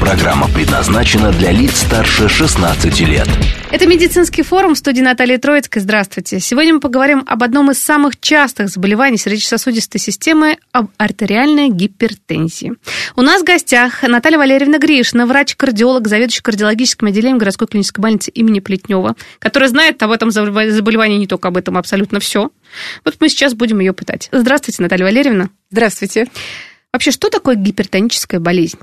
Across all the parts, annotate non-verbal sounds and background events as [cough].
Программа предназначена для лиц старше 16 лет. Это медицинский форум в студии Натальи Троицкой. Здравствуйте. Сегодня мы поговорим об одном из самых частых заболеваний сердечно-сосудистой системы – об артериальной гипертензии. У нас в гостях Наталья Валерьевна Гришина, врач-кардиолог, заведующий кардиологическим отделением городской клинической больницы имени Плетнева, которая знает об этом заболевании не только об этом, абсолютно все. Вот мы сейчас будем ее пытать. Здравствуйте, Наталья Валерьевна. Здравствуйте. Вообще, что такое гипертоническая болезнь?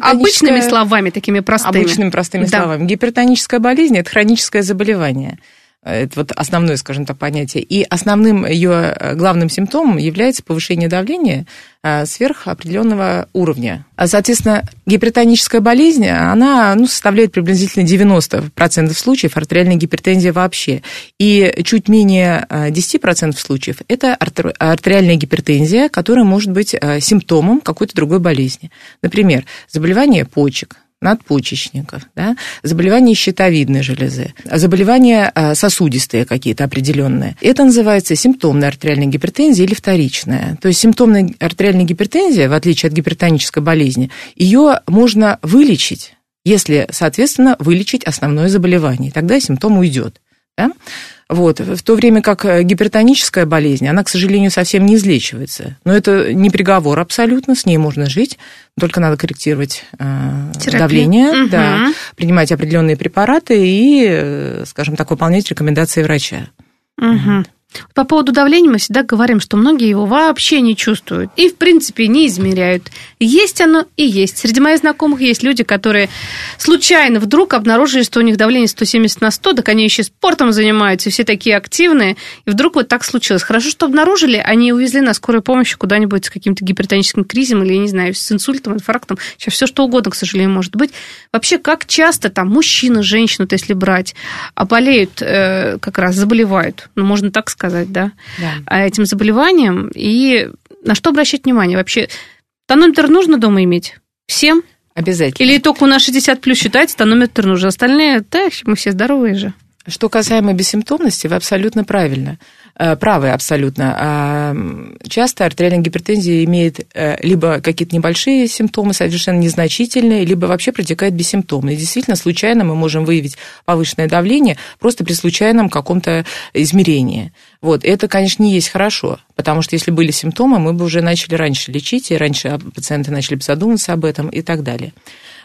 Обычными словами, такими простыми. Обычными простыми да. словами. Гипертоническая болезнь – это хроническое заболевание. Это вот основное, скажем так, понятие. И основным ее э, главным симптомом является повышение давления э, сверх определенного уровня. А, соответственно, гипертоническая болезнь, она ну, составляет приблизительно 90% случаев артериальной гипертензии вообще. И чуть менее 10% э, случаев – это артериальная гипертензия, которая может быть симптомом какой-то другой болезни. Например, заболевание почек, надпочечников, да, заболевания щитовидной железы, заболевания а, сосудистые какие-то определенные. Это называется симптомная артериальная гипертензия или вторичная. То есть симптомная артериальная гипертензия, в отличие от гипертонической болезни, ее можно вылечить, если, соответственно, вылечить основное заболевание. Тогда симптом уйдет. Да? Вот. В то время как э, гипертоническая болезнь, она, к сожалению, совсем не излечивается. Но это не приговор абсолютно, с ней можно жить, только надо корректировать э, давление, угу. да, принимать определенные препараты и, э, скажем так, выполнять рекомендации врача. Угу. По поводу давления мы всегда говорим, что многие его вообще не чувствуют и, в принципе, не измеряют. Есть оно и есть. Среди моих знакомых есть люди, которые случайно вдруг обнаружили, что у них давление 170 на 100, так они еще спортом занимаются, все такие активные, и вдруг вот так случилось. Хорошо, что обнаружили, они увезли на скорую помощь куда-нибудь с каким-то гипертоническим кризисом или, я не знаю, с инсультом, инфарктом. Сейчас все что угодно, к сожалению, может быть. Вообще, как часто там мужчина, женщина, если брать, а болеют, э, как раз заболевают, ну, можно так сказать, сказать, да, да. этим заболеванием. И на что обращать внимание? Вообще, тонометр нужно дома иметь? Всем? Обязательно. Или только у нас 60 плюс считается, тонометр нужен. Остальные, так, мы все здоровые же. Что касаемо бессимптомности, вы абсолютно правильно. Э, правы абсолютно. А, часто артериальная гипертензия имеет э, либо какие-то небольшие симптомы, совершенно незначительные, либо вообще протекает бессимптомно. И действительно, случайно мы можем выявить повышенное давление просто при случайном каком-то измерении. Вот. Это, конечно, не есть хорошо, потому что если были симптомы, мы бы уже начали раньше лечить, и раньше пациенты начали бы задумываться об этом и так далее.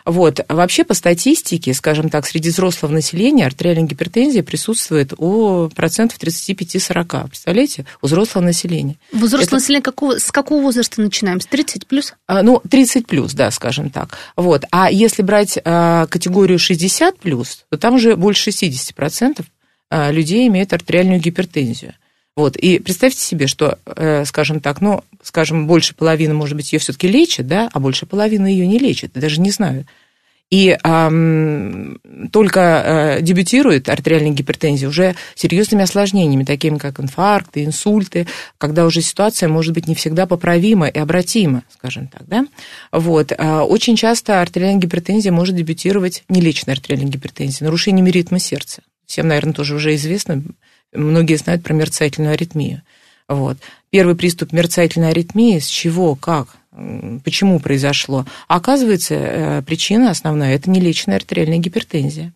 Вот. Вообще по статистике, скажем так, среди взрослого населения артериальная гипертензия присутствует у процентов 35-40. Представляете? У взрослого населения. Взрослое Это... население какого, с какого возраста начинаем? С 30 плюс? А, ну, 30 плюс, да, скажем так. Вот. А если брать а, категорию 60 плюс, то там уже больше 60% а, людей имеют артериальную гипертензию. Вот. И представьте себе, что, э, скажем так, ну, скажем, больше половины, может быть, ее все-таки лечат, да, а больше половины ее не лечат, даже не знаю. И эм, только э, дебютирует артериальная гипертензия уже серьезными осложнениями, такими как инфаркты, инсульты, когда уже ситуация может быть не всегда поправима и обратима, скажем так, да. Вот. Э, очень часто артериальная гипертензия может дебютировать, нелечная артериальная гипертензия, нарушениями ритма сердца. Всем, наверное, тоже уже известно, Многие знают про мерцательную аритмию. Вот. Первый приступ мерцательной аритмии, с чего, как, почему произошло? Оказывается, э, причина основная – это нелечная артериальная гипертензия.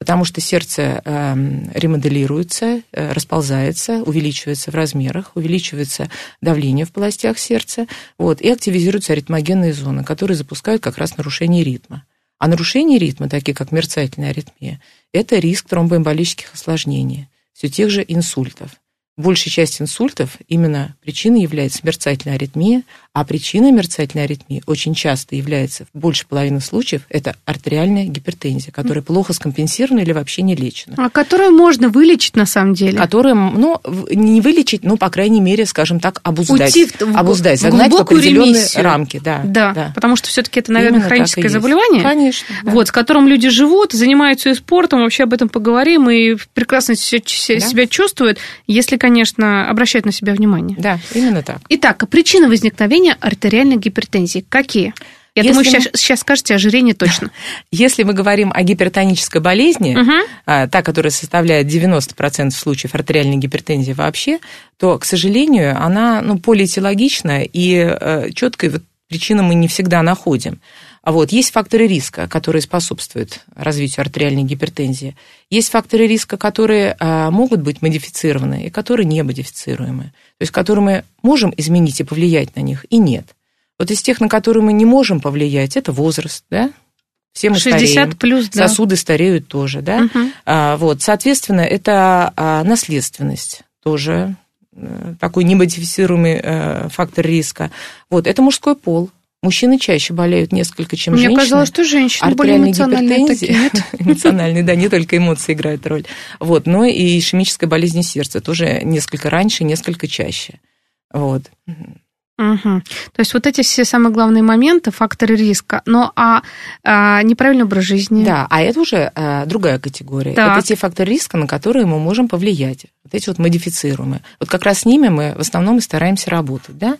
Потому что сердце эм, ремоделируется, э, расползается, увеличивается в размерах, увеличивается давление в полостях сердца, вот, и активизируются аритмогенные зоны, которые запускают как раз нарушение ритма. А нарушение ритма, такие как мерцательная аритмия, это риск тромбоэмболических осложнений все тех же инсультов. Большая часть инсультов именно причиной является мерцательная аритмия, а причиной мерцательной аритмии очень часто является, в большей половины случаев, это артериальная гипертензия, которая плохо скомпенсирована или вообще не лечена. А которую можно вылечить на самом деле? Которую, ну, не вылечить, но, по крайней мере, скажем так, обуздать. Уйти в, обуздать, в загнать в определенные ремиссию. рамки. Да, да, да. потому что все-таки это, наверное, Именно хроническое заболевание. Конечно. да. Вот, с которым люди живут, занимаются и спортом, вообще об этом поговорим, и прекрасно се- се- Да. себя чувствуют, если, конечно, обращать на себя внимание. Да, именно так. Итак, причины возникновения артериальной гипертензии какие? Я Если думаю, мы- сейчас, сейчас скажете ожирение точно. [laughs] Если мы говорим о гипертонической болезни, а, та, которая составляет 90% случаев артериальной гипертензии вообще, то, к сожалению, она ну, полиэтиологична, и э, четкой вот причины мы не всегда находим. А вот есть факторы риска, которые способствуют развитию артериальной гипертензии. Есть факторы риска, которые а, могут быть модифицированы и которые не модифицируемы. То есть, которые мы можем изменить и повлиять на них, и нет. Вот из тех, на которые мы не можем повлиять, это возраст, да? Все мы 60 стареем. плюс, да. Сосуды стареют тоже, да? Мгм. А, вот, соответственно, это а, наследственность тоже э, такой немодифицируемый э, фактор риска. Вот, это мужской пол. Мужчины чаще болеют несколько, чем Мне женщины. казалось, что женщины более эмоциональные такие, гипертензии. нет? [laughs] Эмоциональные, да, не только эмоции играют роль. Вот, но и ишемическая болезнь сердца тоже несколько раньше, несколько чаще. Вот. Мгм. То есть вот эти все самые главные моменты, факторы риска. Но а, а, неправильный образ жизни. Да, а это уже э, другая категория. Так. Это те факторы риска, на которые мы можем повлиять. Вот эти вот модифицируемые. Вот как раз с ними мы в основном и стараемся работать, да?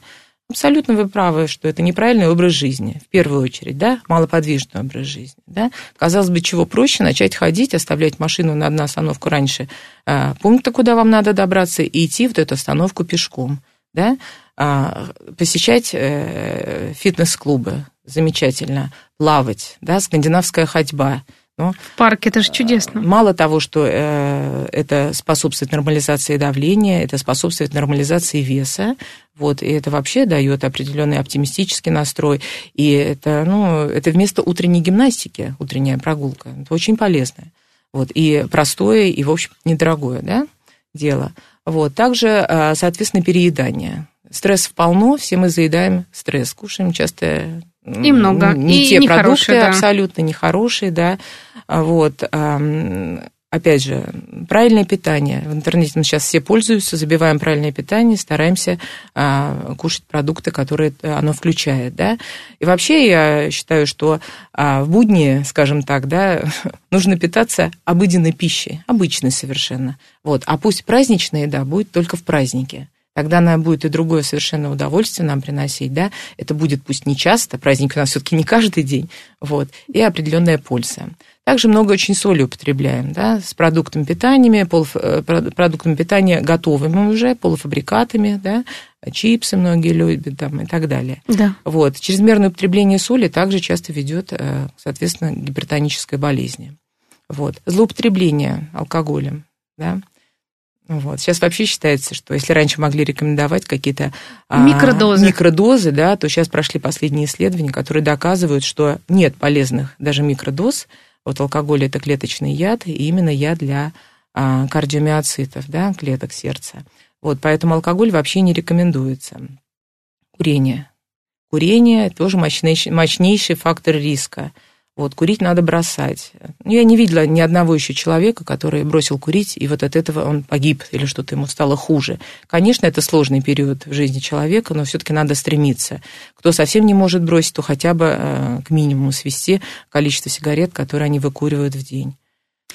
Абсолютно вы правы, что это неправильный образ жизни, в первую очередь, да, малоподвижный образ жизни, да. Казалось бы, чего проще начать ходить, оставлять машину на одну остановку раньше э, пункта, куда вам надо добраться, и идти вот эту остановку пешком, да, А, посещать э, фитнес-клубы, замечательно, плавать, да, скандинавская ходьба, ну, В парке это же чудесно. Мало того, что э, это способствует нормализации давления, это способствует нормализации веса, вот, и это вообще дает определенный оптимистический настрой, и это, ну, это вместо утренней гимнастики, утренняя прогулка, это очень полезное, вот, и простое, и, в общем, недорогое, да, дело. Вот, также, э, соответственно, переедание. Стрессов полно, все мы заедаем стресс, кушаем часто И много, не и те нехорошие, продукты да. абсолютно нехорошие, да, А вот, опять же, правильное питание. В интернете мы сейчас все пользуются, забиваем правильное питание, стараемся а, кушать продукты, которые оно включает, да. И вообще я считаю, что а, в будни, скажем так, да, [laughs] нужно питаться обыденной пищей, обычной совершенно. Вот. А пусть праздничная еда будет только в празднике. Тогда она будет и другое совершенно удовольствие нам приносить, да. Это будет пусть не часто, праздник у нас все-таки не каждый день, вот, и определенная польза. Также много очень соли употребляем, да, с продуктами питания, полуф- э, прод- продуктами питания готовыми уже, полуфабрикатами, да, чипсы многие любят там и так далее. Да. Вот. Чрезмерное употребление соли также часто ведет, э, соответственно, к гипертонической болезни. Вот. Злоупотребление алкоголем, да. Вот. Сейчас вообще считается, что если раньше могли рекомендовать какие-то а, Микродозы. микродозы, да, то сейчас прошли последние исследования, которые доказывают, что нет полезных даже микродоз. Вот алкоголь это клеточный яд, и именно яд для а, кардиомиоцитов, да, клеток сердца. Вот, поэтому алкоголь вообще не рекомендуется. Курение. Курение тоже мощнейший, мощнейший фактор риска. Вот, курить надо бросать. Ну, Я не видела ни одного еще человека, который бросил курить, и вот от этого он погиб или что-то ему стало хуже. Конечно, это сложный период в жизни человека, но все-таки надо стремиться. Кто совсем не может бросить, то хотя бы э, к минимуму свести количество сигарет, которые они выкуривают в день.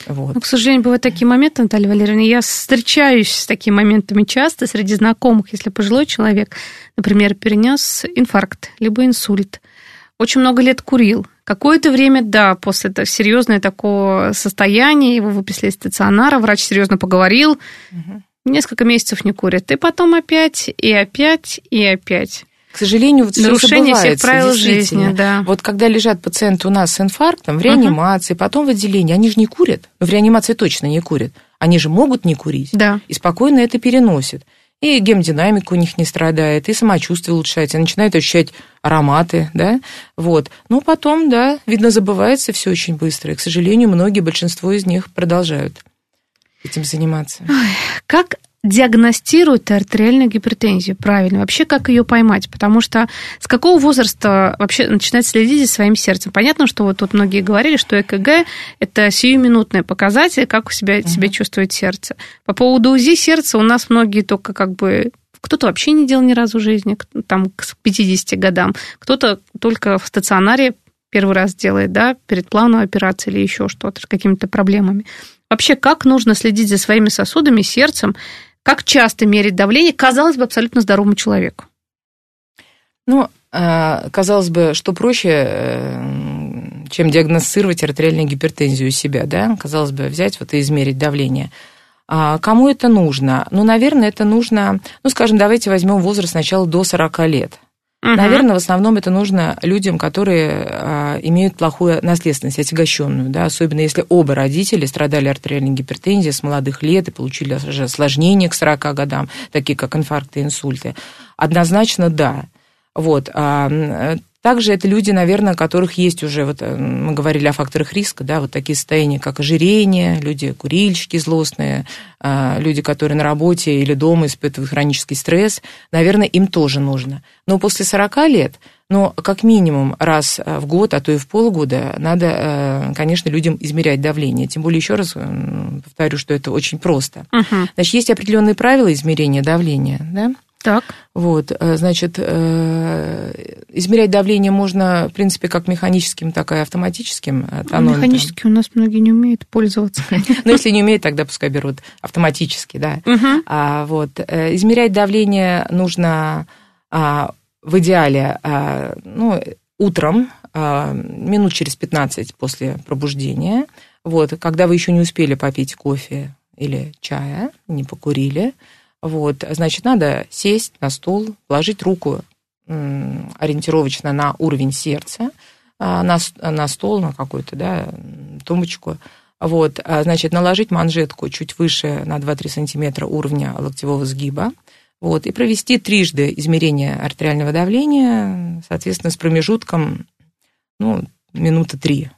Вот. Ну, к сожалению, бывают такие моменты, Наталья Валерьевна. Я встречаюсь с такими моментами часто среди знакомых, если пожилой человек, например, перенес инфаркт, либо инсульт, очень много лет курил. Какое-то время, да, после этого серьезное такого состояния, его выписали из стационара, врач серьезно поговорил, Мгм. несколько месяцев не курит. И потом опять, и опять, и опять. К сожалению, вот Нарушение всех забывается, правил жизни, да. Вот когда лежат пациенты у нас с инфарктом в реанимации, потом в отделении, они же не курят. Ну, в реанимации точно не курят. Они же могут не курить. Да. И спокойно это переносят. И гемодинамика у них не страдает, и самочувствие улучшается, и начинают ощущать ароматы, да, вот. Но потом, да, видно, забывается все очень быстро. И, к сожалению, многие, большинство из них продолжают этим заниматься. Как диагностируют артериальную гипертензию правильно? Вообще, как ее поймать? Потому что с какого возраста вообще начинать следить за своим сердцем? Понятно, что вот тут многие говорили, что ЭКГ – это сиюминутный показатель, как у себя, uh-huh. себя чувствует сердце. По поводу УЗИ сердца у нас многие только как бы кто-то вообще не делал ни разу в жизни, там к 50 годам, кто-то только в стационаре первый раз делает, да, перед плановой операцией или еще что-то, с какими-то проблемами. Вообще, как нужно следить за своими сосудами, сердцем, как часто мерить давление, казалось бы, абсолютно здоровому человеку? Ну, а, казалось бы, что проще, э, чем диагностировать артериальную гипертензию у себя, да? Казалось бы, взять вот и измерить давление. А кому это нужно? Ну, наверное, это нужно, ну, скажем, давайте возьмем возраст сначала до 40 лет. Угу. Наверное, в основном это нужно людям, которые а, имеют плохую наследственность, отягощенную, да, особенно если оба родители страдали артериальной гипертензией с молодых лет и получили осложнения к 40 годам, такие как инфаркты инсульты. Однозначно да. Вот. А, также это люди, наверное, у которых есть уже, вот э, мы говорили о факторах риска, да, вот такие состояния, как ожирение, люди курильщики злостные, а, люди, которые на работе или дома испытывают хронический стресс, наверное, им тоже нужно. Но после 40 лет, ну, как минимум раз в год, а то и в полгода, надо, э, конечно, людям измерять давление. Тем более, еще раз повторю, что это очень просто. Угу. Значит, есть определенные правила измерения давления, да? Так. Вот, э, значит, э, измерять давление можно, в принципе, как механическим, так и автоматическим э, тонометром. Механически у нас многие не умеют пользоваться. [laughs] Ну, если не умеют, тогда пускай берут автоматически, да. А Вот, измерять давление нужно а, в идеале, а, ну, утром, минут через 15 после пробуждения, вот, когда вы еще не успели попить кофе или чая, не покурили, вот, значит, надо сесть на стул, положить руку ориентировочно на уровень сердца, а, на, на стол, на какую-то, да, тумбочку. Вот, а, значит, наложить манжетку чуть выше на 2-3 сантиметра уровня локтевого сгиба. Вот, и провести трижды измерение артериального давления, соответственно, с промежутком, ну, минуты три.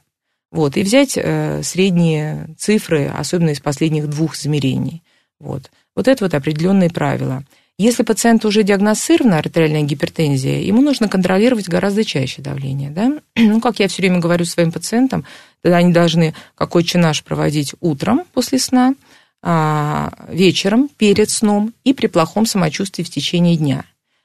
Вот, и взять э, средние цифры, особенно из последних двух измерений. Вот. Вот это вот определенные правила. Если пациент уже диагностирована артериальная гипертензия, ему нужно контролировать гораздо чаще давление. Да? [clears throat] Ну, как я все время говорю своим пациентам, они должны какой чинаш проводить утром после сна, а, вечером перед сном и при плохом самочувствии в течение дня.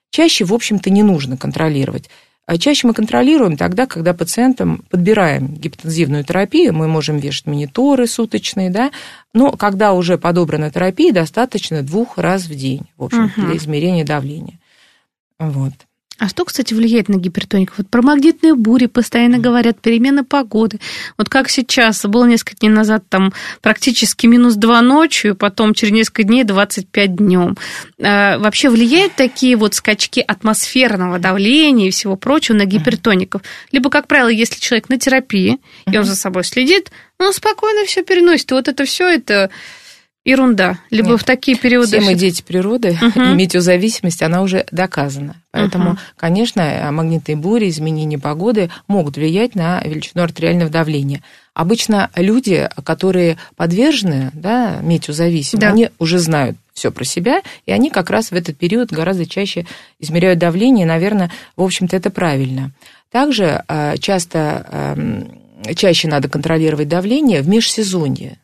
Чаще, в общем-то, не нужно контролировать. А чаще мы контролируем тогда, когда пациентам подбираем гипотензивную терапию, мы можем вешать мониторы суточные, да, но когда уже подобрана терапия, достаточно двух раз в день, в общем, угу. для измерения давления. Вот. А что, кстати, влияет на гипертоников? Вот про магнитные бури постоянно говорят, перемены погоды. Вот как сейчас, было несколько дней назад там практически минус 2 ночью, потом через несколько дней 25 днем. А, вообще влияют такие вот скачки атмосферного давления и всего прочего на гипертоников? Либо, как правило, если человек на терапии, и он за собой следит, он спокойно все переносит. И вот это все это Ерунда. Либо Нет. в такие периоды... Все мы дети природы, угу. и [laughs] метеозависимость, она уже доказана. Поэтому, угу. конечно, магнитные бури, изменения погоды могут влиять на величину артериального давления. Обычно люди, которые подвержены да, метеозависимости, да. они уже знают все про себя, и они как раз в этот период гораздо чаще измеряют давление, и, наверное, в общем-то, это правильно. Также э, часто, чаще надо контролировать давление в межсезонье.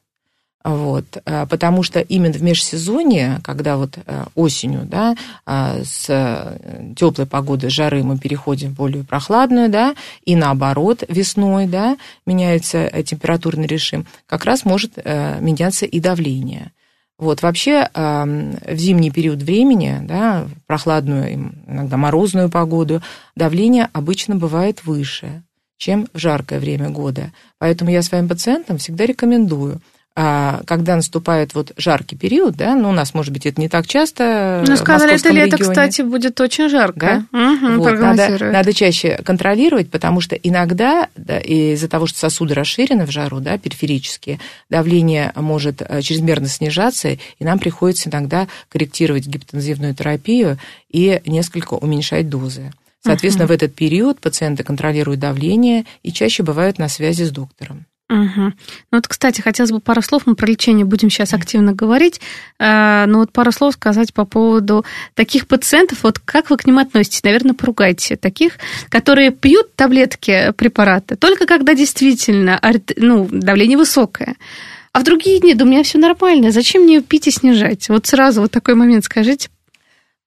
Вот, э, потому что именно в межсезонье, когда вот э, осенью, да, э, с теплой погоды, жары мы переходим в более прохладную, да, и наоборот, весной, да, меняется температурный режим, как раз может меняться и давление. Вот, вообще в зимний период времени, да, прохладную, иногда морозную погоду, давление обычно бывает выше, чем в жаркое время года. Поэтому я своим пациентам всегда рекомендую – когда наступает вот жаркий период, да, ну, у нас, может быть, это не так часто. Ну, сказали, это лето, регионе. кстати, будет очень жарко. Да? Угу, вот, надо, надо чаще контролировать, потому что иногда да, из-за того, что сосуды расширены в жару, да, периферические, давление может э, чрезмерно снижаться, и нам приходится иногда корректировать гипотензивную терапию и несколько уменьшать дозы. Соответственно, uh в этот период пациенты контролируют давление и чаще бывают на связи с доктором. Угу. Ну вот, кстати, хотелось бы пару слов, мы про лечение будем сейчас активно говорить, э, но вот пару слов сказать по поводу таких пациентов, вот как вы к ним относитесь? Наверное, поругайте таких, которые пьют таблетки, препараты, только когда действительно ну, давление высокое. А в другие дни, да у меня все нормально, зачем мне пить и снижать? Вот сразу вот такой момент скажите,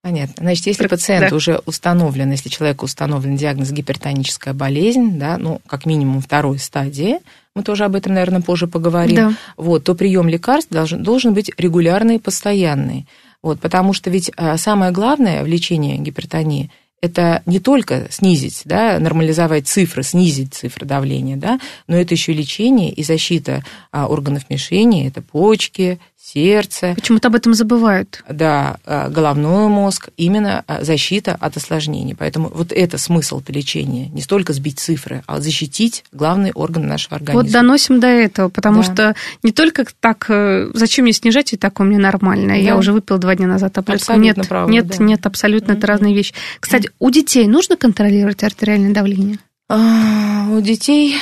Понятно. Значит, если пациент да. уже установлен, если человеку установлен диагноз гипертоническая болезнь, да, ну, как минимум второй стадии, мы тоже об этом, наверное, позже поговорим, да. вот, то прием лекарств должен, должен быть регулярный, постоянный. Вот, потому что ведь а, самое главное в лечении гипертонии – это не только снизить, да, нормализовать цифры, снизить цифры давления, да, но это еще лечение и защита а, органов мишени, это почки, сердце. Почему-то об этом забывают. Да, а, головной мозг, именно а, защита от осложнений. Поэтому вот это смысл лечения. Не столько сбить цифры, а защитить главный орган нашего организма. Вот доносим до этого, потому да. что не только так, э, зачем мне снижать, и так у меня нормально. Да. Я уже выпил два дня назад таблетку. Абсолютно нет, правда, нет, да. нет, абсолютно, mm-hmm. это разные вещи. Кстати, у детей нужно контролировать артериальное давление? А, у детей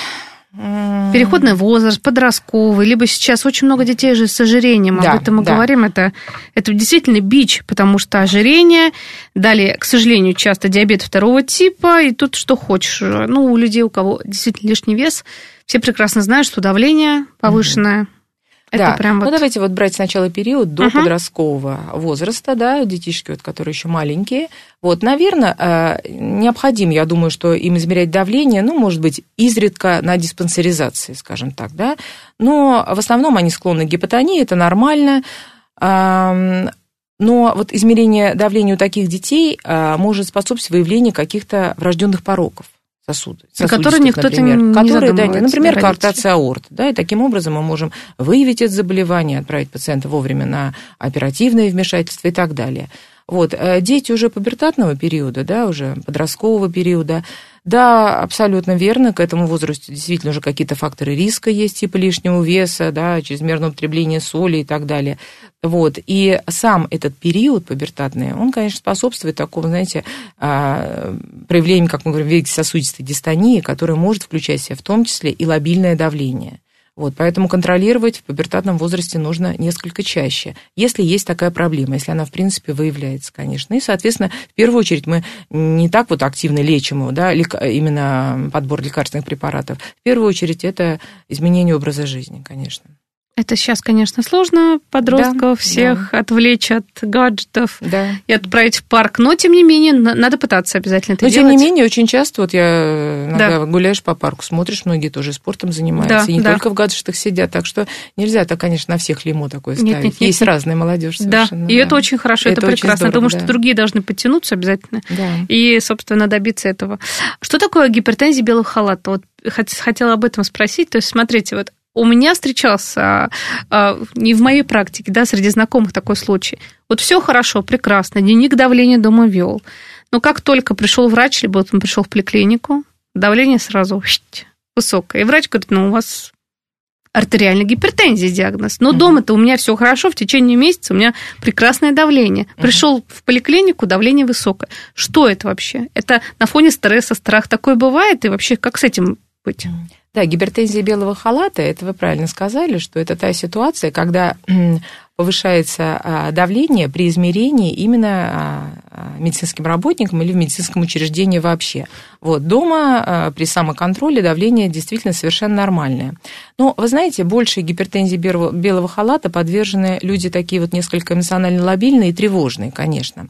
Переходный возраст, подростковый, либо сейчас очень много детей же с ожирением, да, об этом мы да. говорим, это, это действительно бич, потому что ожирение, далее, к сожалению, часто диабет второго типа, и тут что хочешь. Ну, у людей, у кого действительно лишний вес, все прекрасно знают, что давление повышенное. Угу это да. прям вот... Ну, давайте вот брать сначала период до uh подросткового возраста, да, детишки, вот, которые еще маленькие. Вот, наверное, э, необходим, я думаю, что им измерять давление, ну, может быть, изредка на диспансеризации, скажем так, да. Но в основном они склонны к гипотонии, это нормально. Но вот измерение давления у таких детей э, может способствовать выявлению каких-то врожденных пороков сосуды, которые никто например, не которые, да, например, коартация аорт, да, и таким образом мы можем выявить это заболевание, отправить пациента вовремя на оперативное вмешательство и так далее. Вот, э, дети уже пубертатного периода, да, уже подросткового периода, да, абсолютно верно, к этому возрасту действительно уже какие-то факторы риска есть, типа лишнего веса, да, чрезмерного употребления соли и так далее. Вот, и сам этот период пубертатный, он, конечно, способствует такому, знаете, а, проявлению, как мы говорим, сосудистой дистонии, которая может включать в себя в том числе и лобильное давление. Вот, поэтому контролировать в пубертатном возрасте нужно несколько чаще, если есть такая проблема, если она, в принципе, выявляется, конечно. И, соответственно, в первую очередь мы не так вот активно лечим его, да, именно подбор лекарственных препаратов. В первую очередь это изменение образа жизни, конечно. Это сейчас, конечно, сложно подростков да, всех да. отвлечь от гаджетов да. и отправить в парк, но тем не менее надо пытаться обязательно это но, делать. Но тем не менее очень часто вот я иногда да. гуляешь по парку, смотришь, многие тоже спортом занимаются, да, и не да. только в гаджетах сидят, так что нельзя так, конечно, на всех лимо такое ставить. Нет, нет, нет, Есть нет. разная молодежь совершенно. Да, и да. это очень хорошо, это, это прекрасно. Здорово, Думаю, да. что другие должны подтянуться обязательно да. и, собственно, добиться этого. Что такое гипертензия белого халата? Вот хотела об этом спросить. То есть, смотрите, вот у меня встречался а, не в моей практике, да, среди знакомых такой случай. Вот все хорошо, прекрасно, дневник давления дома вел. Но как только пришел врач, либо он пришел в поликлинику, давление сразу высокое. И врач говорит, ну, у вас артериальная гипертензия диагноз. Но mm-hmm. дома-то у меня все хорошо, в течение месяца у меня прекрасное давление. Пришел mm-hmm. в поликлинику, давление высокое. Что это вообще? Это на фоне стресса, страх такое бывает? И вообще, как с этим быть? Да, гипертензия белого халата, это вы правильно сказали, что это та ситуация, когда повышается а, давление при измерении именно а, а, медицинским работникам или в медицинском учреждении вообще. Вот, дома при самоконтроле давление действительно совершенно нормальное. Но, вы знаете, больше гипертензии белого халата подвержены люди такие вот несколько эмоционально лобильные и тревожные, конечно.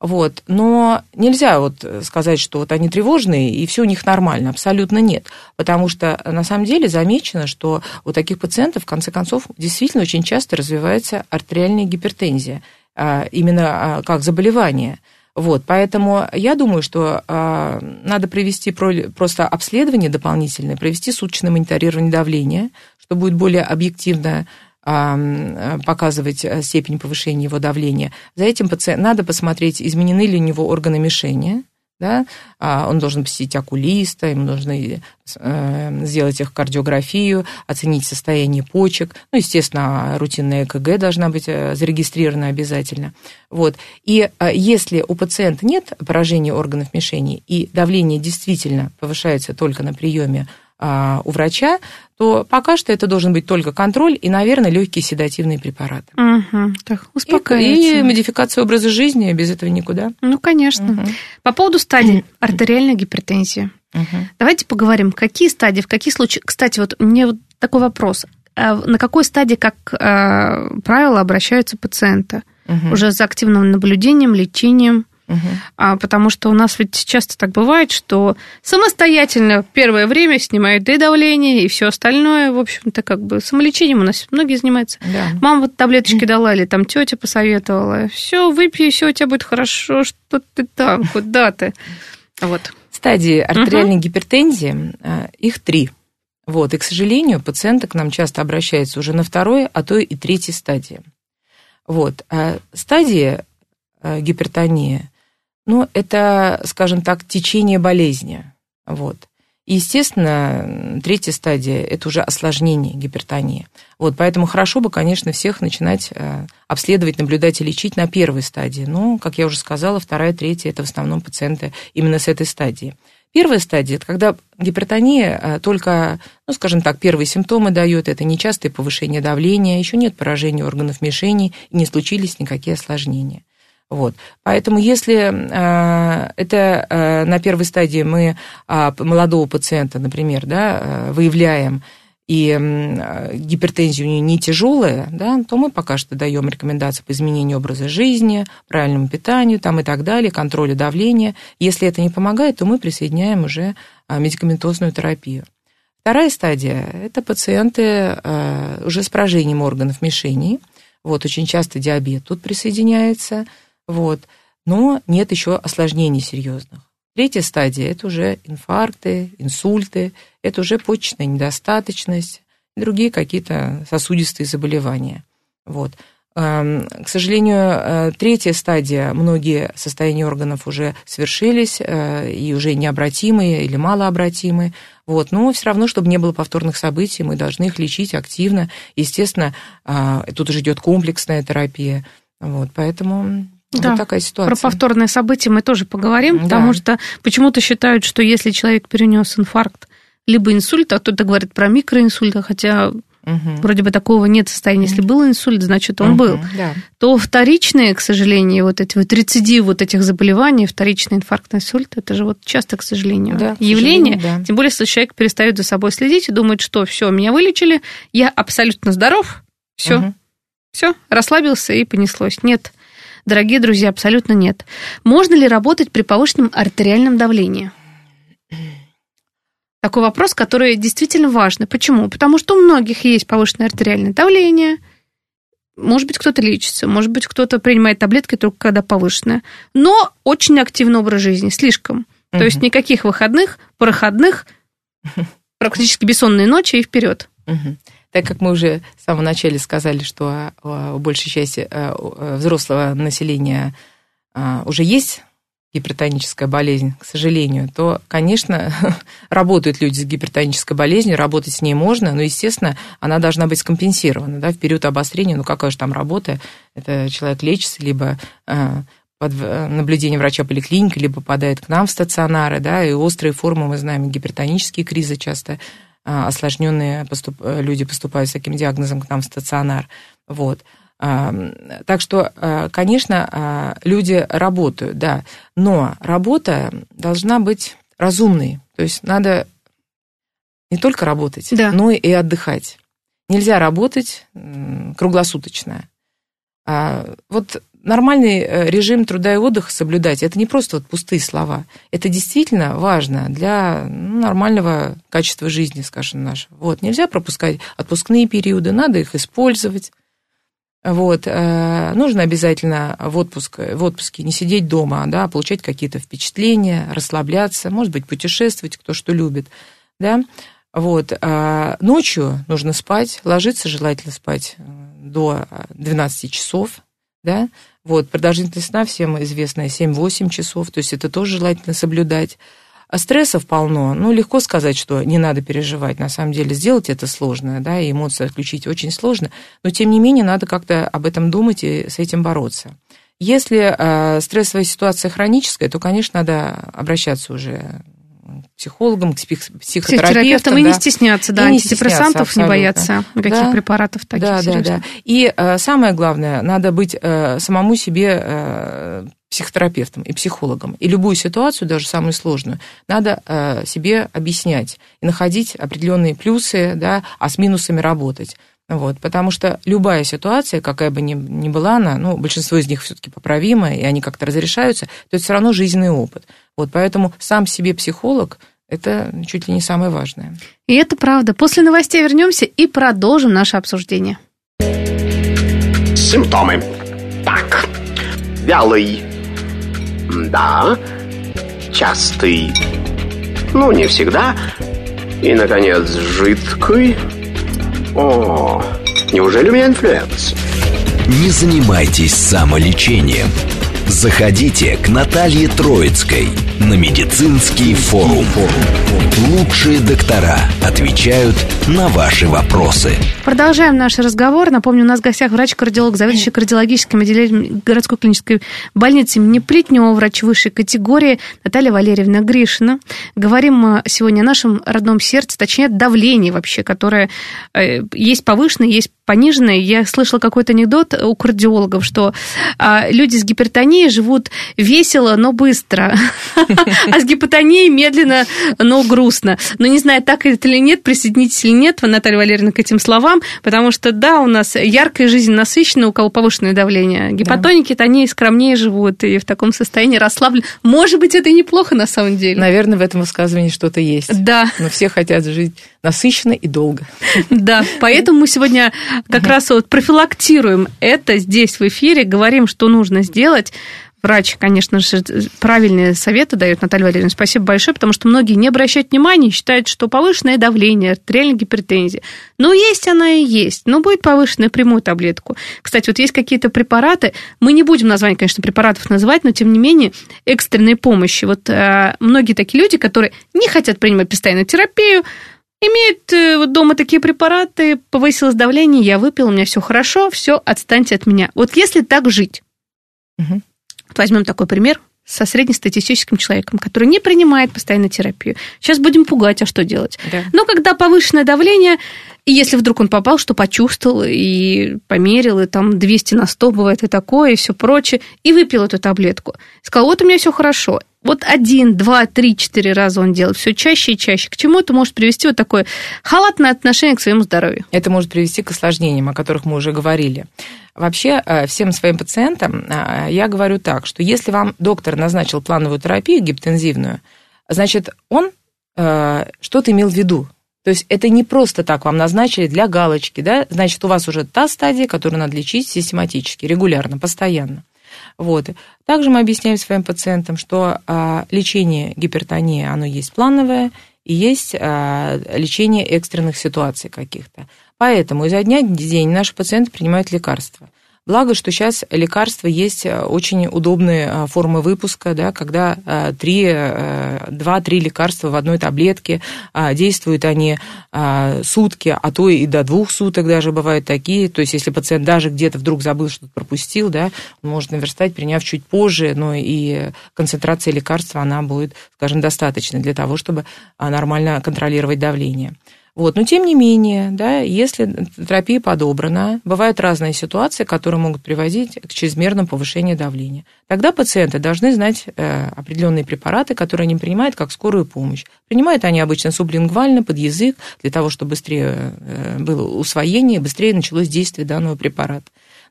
Вот. Но нельзя вот сказать, что вот они тревожные, и все у них нормально. Абсолютно нет. Потому что на самом деле замечено, что у таких пациентов, в конце концов, действительно очень часто развивается артериальная гипертензия, а, именно а, как заболевание. Вот, поэтому я думаю, что э, надо провести просто обследование дополнительное, провести суточное мониторирование давления, что будет более объективно показывать э, степень повышения его давления. За этим пациент, надо посмотреть, изменены ли у него органы мишени, да, а, он должен посетить окулиста, ему нужно э, сделать их кардиографию, оценить состояние почек, ну, естественно, рутинная ЭКГ должна быть э, зарегистрирована обязательно, вот, и если у пациента нет поражения органов мишени и давление действительно повышается только на приеме у врача, то пока что это должен быть только контроль и, наверное, легкие седативные препараты. Угу, так, и, и модификация образа жизни, без этого никуда. Ну, конечно. Угу. По поводу стадий артериальной гипертензии. Угу. Давайте поговорим, какие стадии, в каких случаях... Кстати, вот мне вот такой вопрос. А на какой стадии, как э, правило, обращаются пациенты? Угу. Уже за активным наблюдением, лечением? Угу. А, потому что у нас ведь часто так бывает, что самостоятельно первое время снимают и давление, и все остальное. В общем-то, как бы самолечением у нас многие занимаются. Да. Мама вот таблеточки дала, или там тетя посоветовала. Все, выпей, все у тебя будет хорошо. Что ты там, куда ты? Вот. Стадии артериальной угу. гипертензии, а, их три. Вот, и, к сожалению, пациенты к нам часто обращаются уже на второй, а то и третьей стадии. Вот. А стадии а, гипертонии ну, это, скажем так, течение болезни. Вот. И, естественно, третья стадия – это уже осложнение гипертонии. Вот, поэтому хорошо бы, конечно, всех начинать э, обследовать, наблюдать и лечить на первой стадии. Но, как я уже сказала, вторая, третья – это в основном пациенты именно с этой стадии. Первая стадия – это когда гипертония э, только, ну, скажем так, первые симптомы дает, это нечастое повышение давления, еще нет поражения органов мишени, и не случились никакие осложнения. Вот. Поэтому если э, это э, на первой стадии мы э, молодого пациента, например, да, э, выявляем, и э, гипертензия у нее не тяжелая, да, то мы пока что даем рекомендации по изменению образа жизни, правильному питанию там, и так далее, контролю давления. Если это не помогает, то мы присоединяем уже э, медикаментозную терапию. Вторая стадия – это пациенты э, уже с поражением органов мишени. Вот, очень часто диабет тут присоединяется – вот. Но нет еще осложнений серьезных. Третья стадия – это уже инфаркты, инсульты, это уже почечная недостаточность, другие какие-то сосудистые заболевания. Вот. К сожалению, э, третья стадия, многие состояния органов уже свершились э, и уже необратимые или малообратимые. Вот. Но все равно, чтобы не было повторных событий, мы должны их лечить активно. Естественно, э, тут уже идет комплексная терапия. Вот. Поэтому да, вот такая ситуация. Про повторные события мы тоже поговорим, да. потому что почему-то считают, что если человек перенес инфаркт либо инсульт, а кто-то говорит про микроинсульт, хотя угу. вроде бы такого нет состояния. Если был инсульт, значит он угу, был. Да. То вторичные, к сожалению, вот эти вот рецидивы вот этих заболеваний, вторичный инфаркт, инсульт, это же вот часто, к сожалению, да, явление. К сожалению, да. Тем более, если человек перестает за собой следить и думает, что все, меня вылечили, я абсолютно здоров, все, угу. все, расслабился и понеслось. Нет, Дорогие друзья, абсолютно нет. Можно ли работать при повышенном артериальном давлении? Такой вопрос, который действительно важный. Почему? Потому что у многих есть повышенное артериальное давление. Может быть, кто-то лечится, может быть, кто-то принимает таблетки только когда повышенное. Но очень активный образ жизни, слишком. То есть никаких выходных, проходных, [laughs] практически бессонные ночи и вперед. Так как мы уже в самом начале сказали, что у большей части э, взрослого населения уже есть гипертоническая болезнь, к сожалению, то, конечно, [laughs] работают люди с гипертонической болезнью, работать с ней можно, но, естественно, она должна быть скомпенсирована. Да, в период обострения, ну какая же там работа, это человек лечится, либо э, под э, наблюдением врача поликлиники, либо попадает к нам в стационары, да, и острые формы, мы знаем, гипертонические кризы часто осложненные поступ... Э, люди поступают с таким диагнозом к нам в стационар. Вот. А, так что, а, конечно, люди работают, да, но работа должна быть разумной. То есть надо не только работать, да. но и отдыхать. Нельзя работать круглосуточно. Вот нормальный э, режим труда и отдыха соблюдать, это не просто вот пустые слова. Это действительно важно для ну, нормального качества жизни, скажем, нашего. Вот, нельзя пропускать отпускные периоды, надо их использовать. Вот, э, нужно обязательно в, отпуск, в отпуске не сидеть дома, да, а получать какие-то впечатления, расслабляться, может быть, путешествовать, кто что любит, да. Вот, а ночью нужно спать, ложиться желательно спать э, до 12 часов, да, вот, продолжительность сна всем известная 7-8 часов, то есть это тоже желательно соблюдать. А стрессов полно. Ну, легко сказать, что не надо переживать. На самом деле сделать это сложно, да, и эмоции отключить очень сложно. Но, тем не менее, надо как-то об этом думать и с этим бороться. Если э, стрессовая ситуация хроническая, то, конечно, надо обращаться уже психологам, к психотерапевтам. И да. не стесняться, да, и антидепрессантов не, не бояться, никаких да, препаратов таких. Да, да, да. И э, самое главное, надо быть э, самому себе э, психотерапевтом и психологом. И любую ситуацию, даже самую сложную, надо себе объяснять и находить определенные плюсы, да, а с минусами работать. Вот, потому что любая ситуация, какая бы ни, ни была она, ну, большинство из них все-таки поправимы, и они как-то разрешаются, то это все равно жизненный опыт. Вот, поэтому сам себе психолог это чуть ли не самое важное. И это правда. После новостей вернемся и продолжим наше обсуждение. Симптомы. Так, вялый. Да. Частый. Ну, не всегда. И, наконец, жидкий. О, неужели у меня инфлюэнца? Не занимайтесь самолечением. Заходите к Наталье Троицкой на медицинский форум. Лучшие доктора отвечают на ваши вопросы. Продолжаем наш разговор. Напомню, у нас в гостях врач-кардиолог, заведующий кардиологическим отделением городской клинической больницы имени Плетнева, врач высшей категории Наталья Валерьевна Гришина. Говорим сегодня о нашем родном сердце, точнее, давлении вообще, которое э, есть повышенное, есть пониженное. Я слышала какой-то анекдот у кардиологов, что а, люди с гипертонией живут весело, но быстро, [laughs] [laughs] а с гипотонией медленно, но грустно. Но не знаю, так это или нет, присоединитесь или нет, Наталья Валерьевна, к этим словам, потому что, да, у нас яркая жизнь насыщена, у кого повышенное давление. Гипотоники-то они скромнее живут и в таком состоянии расслаблены. Может быть, это и неплохо на самом деле. Наверное, в этом высказывании что-то есть. Да. Но все хотят жить насыщенно и долго. Да, поэтому мы сегодня как раз вот профилактируем это здесь в эфире, говорим, что нужно сделать. Врач, конечно же, правильные советы дает, Наталья Валерьевна. Спасибо большое, потому что многие не обращают внимания, считают, что повышенное давление, артериальная гипертензия. Ну, есть она и есть, но будет повышенная прямую таблетку. Кстати, вот есть какие-то препараты, мы не будем название, конечно, препаратов называть, но тем не менее экстренной помощи. Вот э, многие такие люди, которые не хотят принимать постоянную терапию, Имеют э, вот дома такие препараты, повысилось давление, я выпил, у меня все хорошо, все, отстаньте от меня. Вот если так жить, угу. Возьмем такой пример со среднестатистическим человеком, который не принимает постоянно терапию. Сейчас будем пугать, а что делать? Да. Но когда повышенное давление, и если вдруг он попал, что почувствовал и померил, и там 200 на 100 бывает и такое, и все прочее, и выпил эту таблетку. Сказал, вот у меня все хорошо. Вот один, два, три, четыре раза он делает, все чаще и чаще. К чему это может привести вот такое халатное отношение к своему здоровью? Это может привести к осложнениям, о которых мы уже говорили. Вообще, э, всем своим пациентам э, я говорю так, что если вам доктор назначил плановую терапию гипотензивную, значит, он э, что-то имел в виду. То есть это не просто так вам назначили для галочки, да, значит, у вас уже та стадия, которую надо лечить систематически, регулярно, постоянно. Вот. Также мы объясняем своим пациентам, что а, лечение гипертонии, оно есть плановое, и есть а, лечение экстренных ситуаций каких-то. Поэтому изо дня в день наши пациенты принимают лекарства. Благо, что сейчас лекарства есть э, очень удобные э, формы выпуска, да, когда 3, э, 2-3 лекарства в одной таблетке, действуют они сутки, а то и до двух суток даже бывают такие. То есть, если пациент даже где-то вдруг забыл, что-то пропустил, да, он может наверстать, приняв чуть позже, но и концентрация лекарства, она будет, скажем, достаточной для того, чтобы нормально контролировать давление. Вот. Но тем не менее, да, если терапия подобрана, бывают разные ситуации, которые могут приводить к чрезмерному повышению давления. Тогда пациенты должны знать э, определенные препараты, которые они принимают как скорую помощь. Принимают они обычно сублингвально, под язык, для того, чтобы быстрее э, было усвоение, быстрее началось действие данного препарата.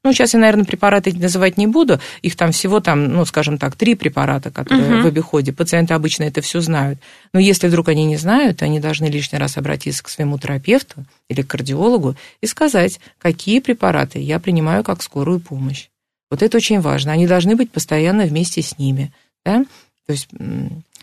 Ну, сейчас я, наверное, препараты называть не буду. Их там всего, там, ну, скажем так, три препарата, которые угу. в обиходе. Пациенты обычно это все знают. Но если вдруг они не знают, они должны лишний раз обратиться к своему терапевту или к кардиологу и сказать, какие препараты я принимаю как скорую помощь. Вот это очень важно. Они должны быть постоянно вместе с ними. Да? То есть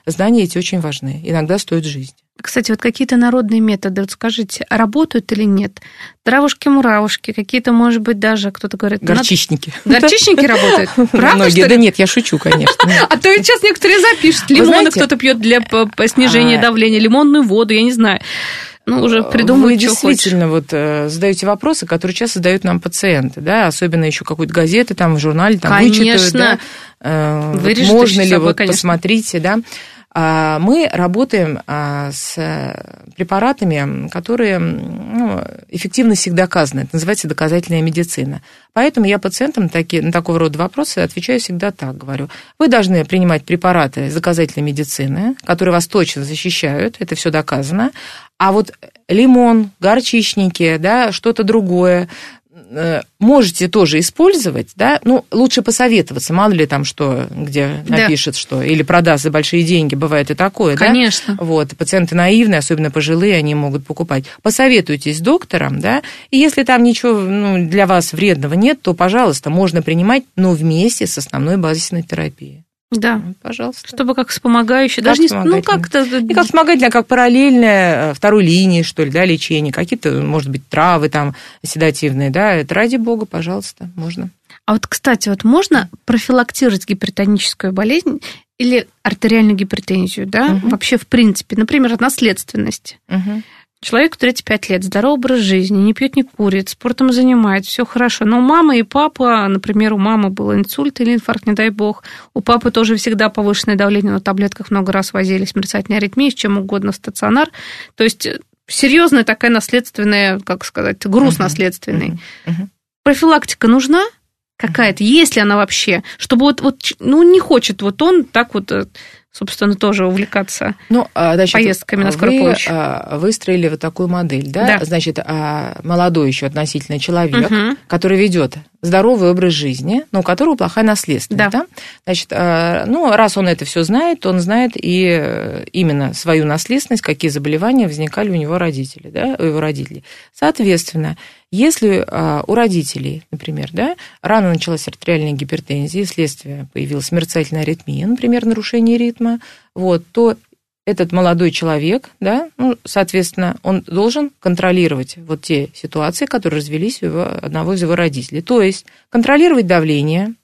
знания эти очень важны. Иногда стоят жизнь. Кстати, вот какие-то народные методы, вот скажите, работают или нет? Травушки-муравушки, какие-то, может быть, даже кто-то говорит... Горчичники. Надо... Горчичники работают? [laughs] Правда, Многие, да нет, я шучу, конечно. [laughs] А то ведь сейчас некоторые запишут. Лимоны кто-то пьет для снижения а. давления, лимонную воду, я не знаю ну, уже придумывают, Вы действительно вот э, задаете вопросы, которые часто задают нам пациенты, да, особенно еще какую-то газеты там в журнале там Конечно. вычитают, да, э, вот можно ли, вот, конечно. посмотрите, да. А, мы работаем а, с препаратами, которые ну, эффективность их доказана. Это называется доказательная медицина. Поэтому я пациентам таки, на такого рода вопросы отвечаю всегда так, говорю. Вы должны принимать препараты с доказательной медицины, которые вас точно защищают, это все доказано. А вот лимон, горчичники, да, что-то другое, можете тоже использовать, да, ну, лучше посоветоваться, мало ли там что, где да. напишет что, или продаст за большие деньги, бывает и такое, Конечно. да? Вот, пациенты наивные, особенно пожилые, они могут покупать. Посоветуйтесь с доктором, да, и если там ничего ну, для вас вредного нет, то, пожалуйста, можно принимать, но вместе с основной базисной терапией. Да. Вот, пожалуйста. Чтобы как вспомогающее. Даже не, ну, как-то... И как вспомогательное, как параллельное э, второй линии, что ли, да, лечение. Какие-то, может быть, травы там седативные, да. Это ради бога, пожалуйста, можно. А вот, кстати, вот можно профилактировать гипертоническую болезнь или артериальную гипертензию, да, угу. вообще в принципе, например, от наследственности. Угу. Человеку 35 лет, здоровый образ жизни, не пьет, не курит, спортом занимается, все хорошо. Но мама и папа, например, у мамы был инсульт или инфаркт, не дай бог. У папы тоже всегда повышенное давление, на таблетках много раз возились, мерцательная аритмия, с чем угодно в стационар. То есть серьезная такая наследственная, как сказать, груз uh-huh. наследственный. Uh-huh. Профилактика нужна? Какая-то, есть ли она вообще? Чтобы вот, вот, ну, не хочет вот он так вот э, собственно, тоже увлекаться ну, а, значит, поездками на скорую вы помощь. А, выстроили вот такую модель, да? да. Значит, а, молодой еще относительно человек, угу. который ведет здоровый образ жизни, но у которого плохая наследственность. Да. Да? Значит, ну, раз он это все знает, он знает и э, именно свою наследственность, какие заболевания возникали у него родители, да, у его родителей. Соответственно, если а, у родителей, например, да, рано началась артериальная гипертензия, следствие появилась мерцательная аритмия, например, нарушение ритма, вот, то этот молодой человек, да, ну, соответственно, он должен контролировать вот те ситуации, которые развелись у его, одного из его родителей. То есть контролировать давление,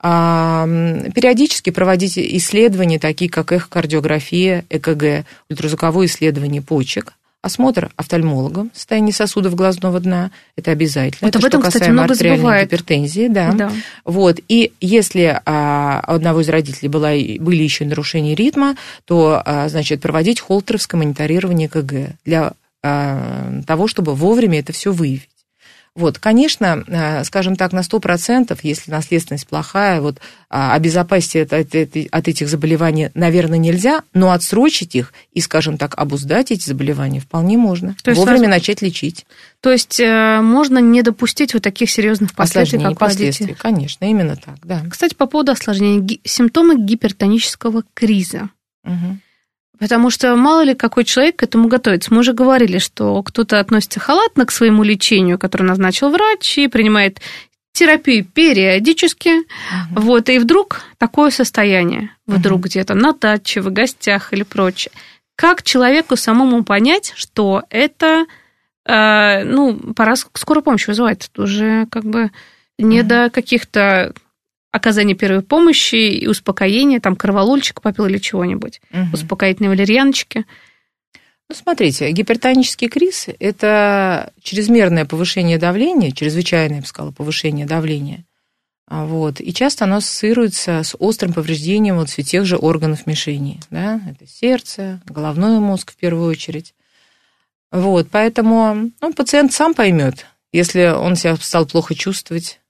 а, периодически проводить исследования, такие как эхокардиография, ЭКГ, ультразвуковое исследование почек, осмотр офтальмологом состояние сосудов глазного дна, это обязательно. Вот это об этом, что кстати, много забывает. гипертензии, да. да. Вот, и если а, у одного из родителей была, были еще нарушения ритма, то, а, значит, проводить холтеровское мониторирование КГ для а, того, чтобы вовремя это все выявить. Вот, конечно, э, скажем так, на 100%, если наследственность плохая, вот, а, обезопасить это от, от этих заболеваний, наверное, нельзя, но отсрочить их и, скажем так, обуздать эти заболевания вполне можно. То есть Вовремя сразу... начать лечить. То есть э, можно не допустить вот таких серьезных последствий, Осложнений, как последствий, конечно, именно так, да. Кстати, по поводу осложнений, симптомы гипертонического криза. Угу. Потому что мало ли какой человек к этому готовится. Мы уже говорили, что кто-то относится халатно к своему лечению, которое назначил врач, и принимает терапию периодически. Угу. Вот, и вдруг такое состояние. Вдруг угу. где-то на даче, в гостях или прочее. Как человеку самому понять, что это, э, ну, пора скорую помощь вызывать. Тут уже как бы не угу. до каких-то оказание первой помощи и успокоение, там кроволольчик попил или чего-нибудь, угу. успокоительные валерьяночки. Ну, смотрите, гипертонический криз – это чрезмерное повышение давления, чрезвычайное, я бы сказала, повышение давления. А, вот. И часто оно ассоциируется с острым повреждением вот тех же органов мишени. Да? Это сердце, головной мозг в первую очередь. Вот, поэтому ну, пациент сам поймет, если он себя стал плохо чувствовать,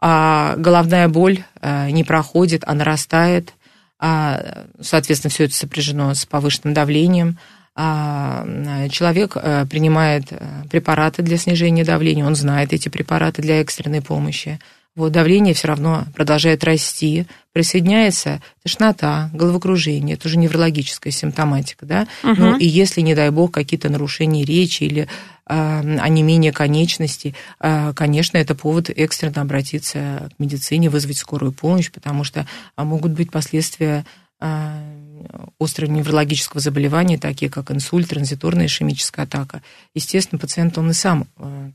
а головная боль э, не проходит, а нарастает, а, соответственно, все это сопряжено с повышенным давлением. А, человек э, принимает э, препараты для снижения давления, он знает эти препараты для экстренной помощи. Вот давление все равно продолжает расти, присоединяется тошнота, головокружение, это уже неврологическая симптоматика, да. Угу. Ну и если, не дай бог, какие-то нарушения речи или не менее конечностей, а, конечно, это повод экстренно обратиться к медицине, вызвать скорую помощь, потому что а, могут быть последствия острого неврологического заболевания, такие как инсульт, транзиторная ишемическая атака. Естественно, пациент, он и сам, э,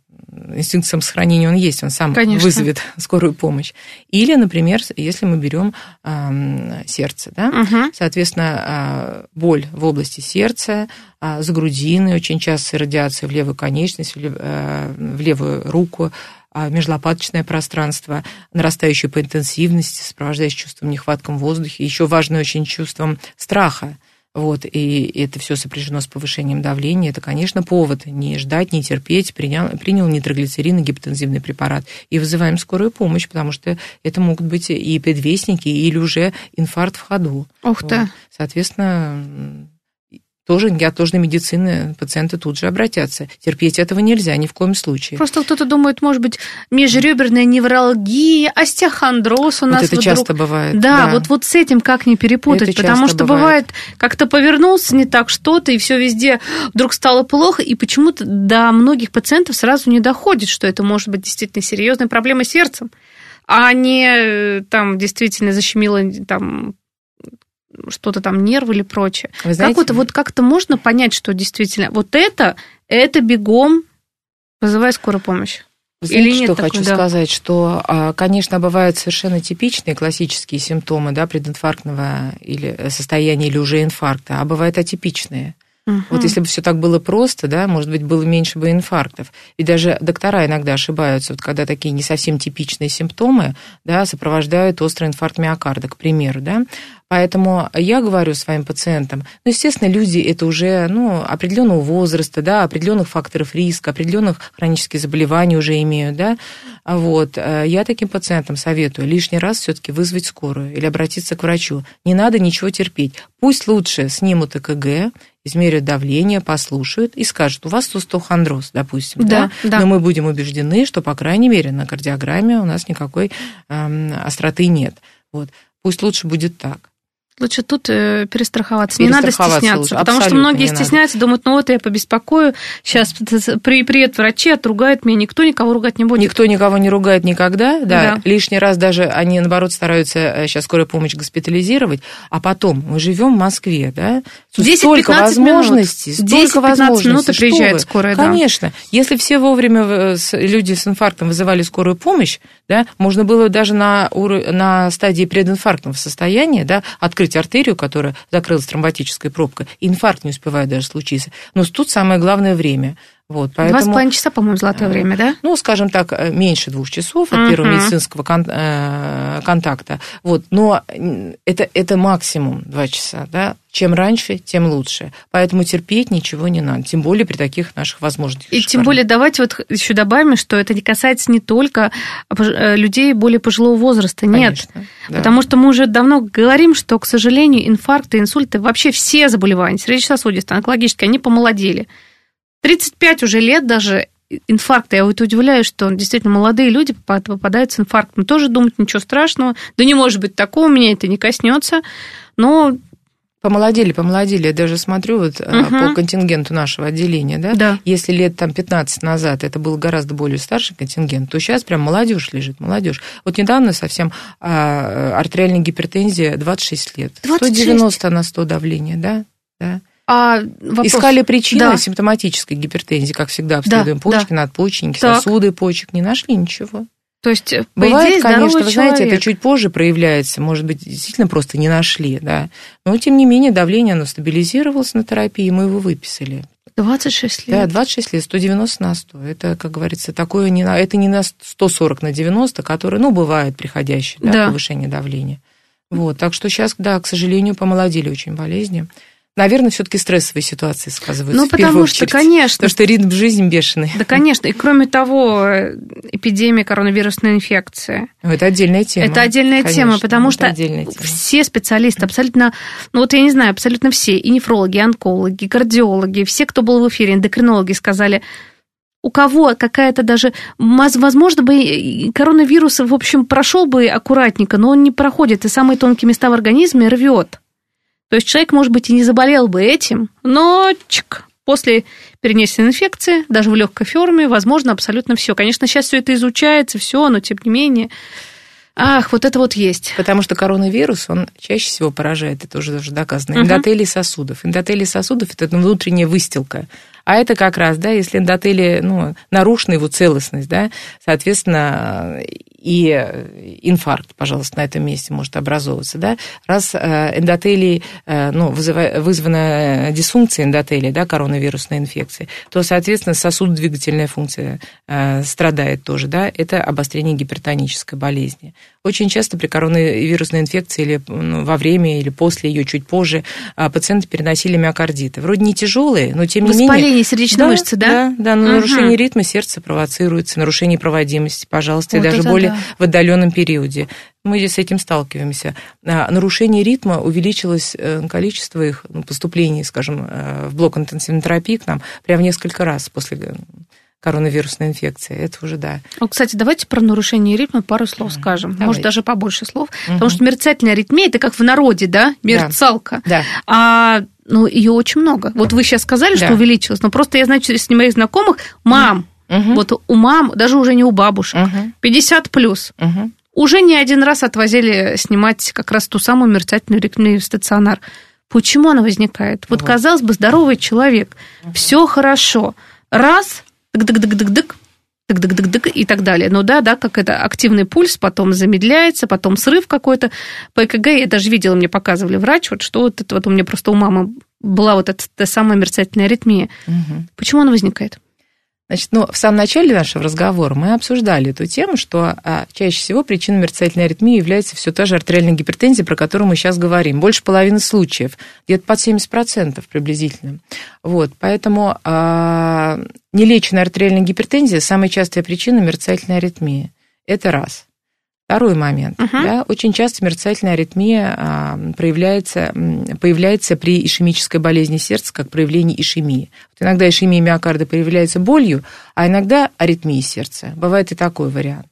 инстинкт самосохранения он есть, он сам Конечно. вызовет [laughs] скорую помощь. Или, например, если мы берем э, сердце, да, угу. соответственно, э, боль в области сердца, э, с грудины, очень часто радиация в левую конечность, в, лев, э, в левую руку, а межлопаточное пространство, нарастающее по интенсивности, сопровождаясь чувством нехватком воздуха, еще важное очень чувством страха. Вот, и это все сопряжено с повышением давления. Это, конечно, повод не ждать, не терпеть. Принял, принял нитроглицерин, гипотензивный препарат. И вызываем скорую помощь, потому что это могут быть и предвестники, или уже инфаркт в ходу. Ух ты. Вот. Соответственно, тоже неотложной медицины пациенты тут же обратятся. Терпеть этого нельзя ни в коем случае. Просто кто-то думает, может быть, межреберная невралгия, остеохондроз у нас. Вот это вдруг... часто бывает. Да, да, вот, вот с этим как не перепутать, это потому что бывает, бывает как-то повернулся не так что-то, и все везде вдруг стало плохо, и почему-то до многих пациентов сразу не доходит, что это может быть действительно серьезная проблема с сердцем а не э, там действительно защемило там что-то там нервы или прочее. Вы знаете, как вот, вот как-то можно понять, что действительно вот это, это бегом вызывай скорую помощь. Знаете, Или нет что такой, хочу да. сказать, что, а, конечно, бывают совершенно типичные классические симптомы да, прединфарктного или состояния или уже инфаркта, а бывают атипичные. Угу. Вот если бы все так было просто, да, может быть, было меньше бы инфарктов. И даже доктора иногда ошибаются, вот когда такие не совсем типичные симптомы, да, сопровождают острый инфаркт миокарда, к примеру, да. Поэтому я говорю своим пациентам, ну, естественно, люди это уже, ну, определенного возраста, да, определенных факторов риска, определенных хронических заболеваний уже имеют, да. Вот. Я таким пациентам советую лишний раз все-таки вызвать скорую или обратиться к врачу. Не надо ничего терпеть. Пусть лучше снимут ЭКГ, измерят давление, послушают и скажут, у вас остеохондроз, допустим, да, да? да, но мы будем убеждены, что, по крайней мере, на кардиограмме у нас никакой эм, остроты нет. Вот. Пусть лучше будет так. Лучше тут э, перестраховаться. Не надо стесняться, лучше. потому Абсолютно что многие стесняются, надо. думают, ну вот я побеспокою, сейчас при, приедут врачи, отругают меня, никто никого ругать не будет. Никто никого не ругает никогда, да. да. Лишний раз даже они, наоборот, стараются сейчас э, скорую помощь госпитализировать, а потом мы живем в Москве, да, столько возможностей, минут. столько возможностей. минут и приезжает скорая, да. Конечно. Если все вовремя э, люди с инфарктом вызывали скорую помощь, да, можно было даже на, на стадии прединфарктного состояния, да, открыть закрыть артерию, которая закрылась тромботической пробкой, инфаркт не успевает даже случиться. Но тут самое главное время. Вот, поэтому, Два с половиной часа, по-моему, золотое время, да? Ну, скажем так, э, меньше двух часов от uh-huh. первого медицинского кон- э, контакта. Вот, но это, это максимум два часа, да? Чем раньше, тем лучше. Поэтому терпеть ничего не надо, тем более при таких наших возможностях. И тем более давайте вот еще добавим, что это не касается не только э, людей более пожилого возраста, нет. Конечно, да. Потому что мы уже давно говорим, что, к сожалению, инфаркты, инсульты, вообще все заболевания сердечно-сосудистые, онкологические, они помолодели. 35 уже лет даже инфаркта. Я вот удивляюсь, что действительно молодые люди попадают с инфарктом. Тоже думать ничего страшного. Да не может быть такого, меня это не коснется. Но Помолодели, помолодели. Я даже смотрю вот угу. по контингенту нашего отделения, да? да. Если лет там 15 назад это был гораздо более старший контингент, то сейчас прям молодежь лежит, молодежь. Вот недавно совсем а, артериальная гипертензия 26 лет. 26? 190 на 100 давление, да? Да. А вопрос... Искали причины да. симптоматической гипертензии, как всегда, обследуем да, почки, да. надпочечники, так. сосуды почек, не нашли ничего. То есть, Бывает, идее, конечно, вы знаете, это чуть позже проявляется, может быть, действительно просто не нашли, да. Но, тем не менее, давление, оно стабилизировалось на терапии, мы его выписали. 26 лет. Да, 26 лет, 190 на 100. Это, как говорится, такое не на, это не на 140 на 90, которое, ну, бывает приходящее, да, да. повышение давления. Вот, так что сейчас, да, к сожалению, помолодели очень болезни. Наверное, все-таки стрессовые ситуации сказываются. Ну, потому что, конечно. Потому что ритм жизни бешеный. Да, конечно. И кроме того, эпидемия коронавирусной инфекции. Ну, это отдельная тема. Это отдельная конечно, тема, потому что тема. все специалисты, абсолютно, ну вот я не знаю, абсолютно все, и нефрологи, и онкологи, и кардиологи, все, кто был в эфире, эндокринологи сказали, у кого какая-то даже, возможно бы коронавирус, в общем, прошел бы аккуратненько, но он не проходит, и самые тонкие места в организме рвет. То есть человек, может быть, и не заболел бы этим, но чик, после перенесенной инфекции, даже в легкой форме, возможно абсолютно все. Конечно, сейчас все это изучается, все, но тем не менее. Ах, вот это вот есть. Потому что коронавирус, он чаще всего поражает, это уже даже доказано, эндотелий сосудов. Эндотелий сосудов – это внутренняя выстилка. А это как раз, да, если эндотелий, ну, нарушена его целостность, да, соответственно, и э, инфаркт, пожалуйста, на этом месте может образовываться, да, раз эндотелий, ну, вызвана дисфункция эндотелия, да, коронавирусной инфекции, то, соответственно, сосудодвигательная функция страдает тоже, да, это обострение гипертонической болезни. Очень часто при коронавирусной инфекции или ну, во время, или после ее, чуть позже, пациенты переносили миокардиты. Вроде не тяжелые, но тем не менее... Воспаление сердечной да, мышцы, да? Да, да, но угу. нарушение ритма сердца провоцируется, нарушение проводимости, пожалуйста, вот и даже более да. в отдаленном периоде. Мы здесь с этим сталкиваемся. А, нарушение ритма увеличилось э, количество их ну, поступлений, скажем, э, в блок интенсивной терапии к нам прям в несколько раз после э, коронавирусной инфекции. Это уже да. Ну, кстати, давайте про нарушение ритма пару слов mm скажем. Давайте. Может, даже побольше слов. mm Потому что мерцательная аритмия это как в народе, да, мерцалка. Да. А ну, ее очень много. Вот вы сейчас сказали, да. что увеличилось, но просто я, значит, с моих знакомых, мам, угу. вот у мам, даже уже не у бабушек, угу. 50 плюс, угу. уже не один раз отвозили снимать как раз ту самую мерцательную в стационар. Почему она возникает? Вот, вот. казалось бы, здоровый человек, угу. все хорошо. Раз, дык-дык-дык-дык-дык, дык-дык-дык-дык и так далее. Ну да, да, как это активный пульс, потом замедляется, потом срыв какой-то. По ЭКГ я даже видела, мне показывали врач, вот что вот это вот у меня просто у мамы была вот эта та самая мерцательная аритмия. Угу. Почему она возникает? Значит, ну, в самом начале нашего разговора мы обсуждали эту тему, что а, чаще всего причиной мерцательной аритмии является все та же артериальная гипертензия, про которую мы сейчас говорим. Больше половины случаев, где-то под 70% приблизительно. Вот, поэтому а, нелеченная артериальная гипертензия – самая частая причина мерцательной аритмии. Это раз. Второй момент. Uh-huh. Да, очень часто мерцательная аритмия а, проявляется, появляется при ишемической болезни сердца, как проявление ишемии. Вот иногда ишемия миокарда появляется болью, а иногда аритмия сердца. Бывает и такой вариант.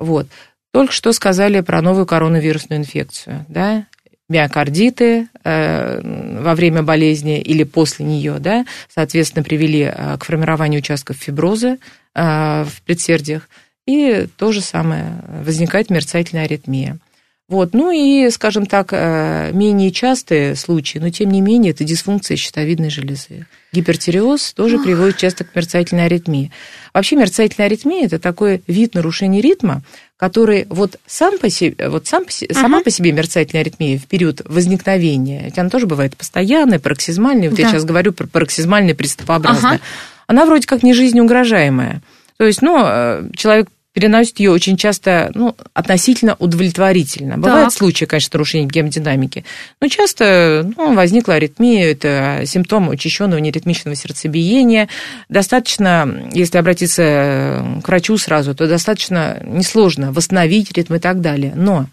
Вот. Только что сказали про новую коронавирусную инфекцию. Да? миокардиты э, во время болезни или после нее, да, соответственно, привели э, к формированию участков фиброза э, в предсердиях. И то же самое, возникает мерцательная аритмия. Вот. Ну и, скажем так, э, менее частые случаи, но тем не менее это дисфункция щитовидной железы. Гипертиреоз тоже Ох. приводит часто к мерцательной аритмии. Вообще мерцательная аритмия – это такой вид нарушения ритма, который вот сам по себе, вот сам, uh-huh. сама по себе мерцательная аритмия в период возникновения, ведь она тоже бывает постоянная, пароксизмальная, вот да. я сейчас говорю про пароксизмальная приступообразная, uh-huh. она вроде как не жизнеугрожаемая. То есть, ну, э, человек переносит ее очень часто ну, относительно удовлетворительно. Бывают так. случаи, конечно, нарушения гемодинамики, но часто ну, возникла аритмия, это симптом учащенного неритмичного сердцебиения. Достаточно, если обратиться к врачу сразу, то достаточно несложно восстановить ритм и так далее. Но